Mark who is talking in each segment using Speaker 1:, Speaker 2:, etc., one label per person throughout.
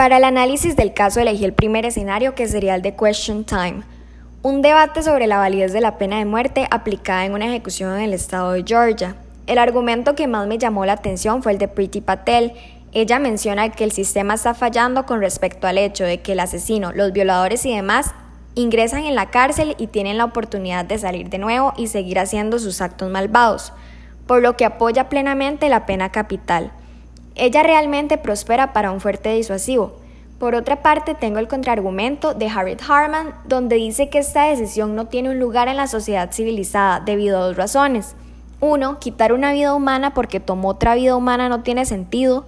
Speaker 1: Para el análisis del caso elegí el primer escenario que sería el de Question Time, un debate sobre la validez de la pena de muerte aplicada en una ejecución en el estado de Georgia. El argumento que más me llamó la atención fue el de Priti Patel. Ella menciona que el sistema está fallando con respecto al hecho de que el asesino, los violadores y demás ingresan en la cárcel y tienen la oportunidad de salir de nuevo y seguir haciendo sus actos malvados, por lo que apoya plenamente la pena capital. Ella realmente prospera para un fuerte disuasivo. Por otra parte, tengo el contraargumento de Harriet Harman, donde dice que esta decisión no tiene un lugar en la sociedad civilizada debido a dos razones. Uno, quitar una vida humana porque tomó otra vida humana no tiene sentido.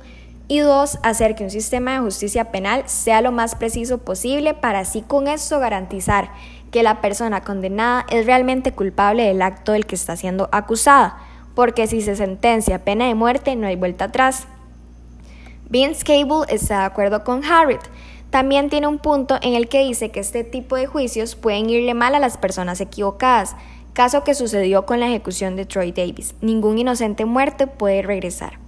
Speaker 1: Y dos, hacer que un sistema de justicia penal sea lo más preciso posible para así con eso garantizar que la persona condenada es realmente culpable del acto del que está siendo acusada, porque si se sentencia pena de muerte no hay vuelta atrás. Vince Cable está de acuerdo con Harriet. También tiene un punto en el que dice que este tipo de juicios pueden irle mal a las personas equivocadas, caso que sucedió con la ejecución de Troy Davis. Ningún inocente muerto puede regresar.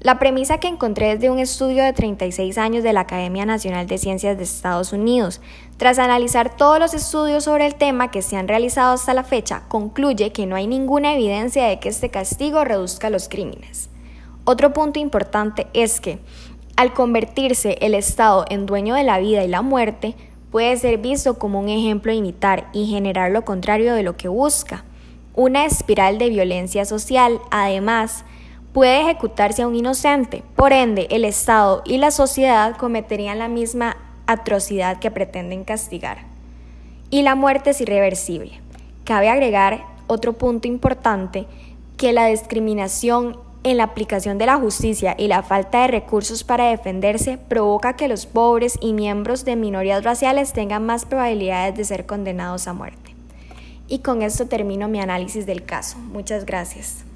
Speaker 1: La premisa que encontré es de un estudio de 36 años de la Academia Nacional de Ciencias de Estados Unidos. Tras analizar todos los estudios sobre el tema que se han realizado hasta la fecha, concluye que no hay ninguna evidencia de que este castigo reduzca los crímenes. Otro punto importante es que, al convertirse el Estado en dueño de la vida y la muerte, puede ser visto como un ejemplo a imitar y generar lo contrario de lo que busca. Una espiral de violencia social, además, puede ejecutarse a un inocente. Por ende, el Estado y la sociedad cometerían la misma atrocidad que pretenden castigar. Y la muerte es irreversible. Cabe agregar otro punto importante, que la discriminación en la aplicación de la justicia y la falta de recursos para defenderse provoca que los pobres y miembros de minorías raciales tengan más probabilidades de ser condenados a muerte. Y con esto termino mi análisis del caso. Muchas gracias.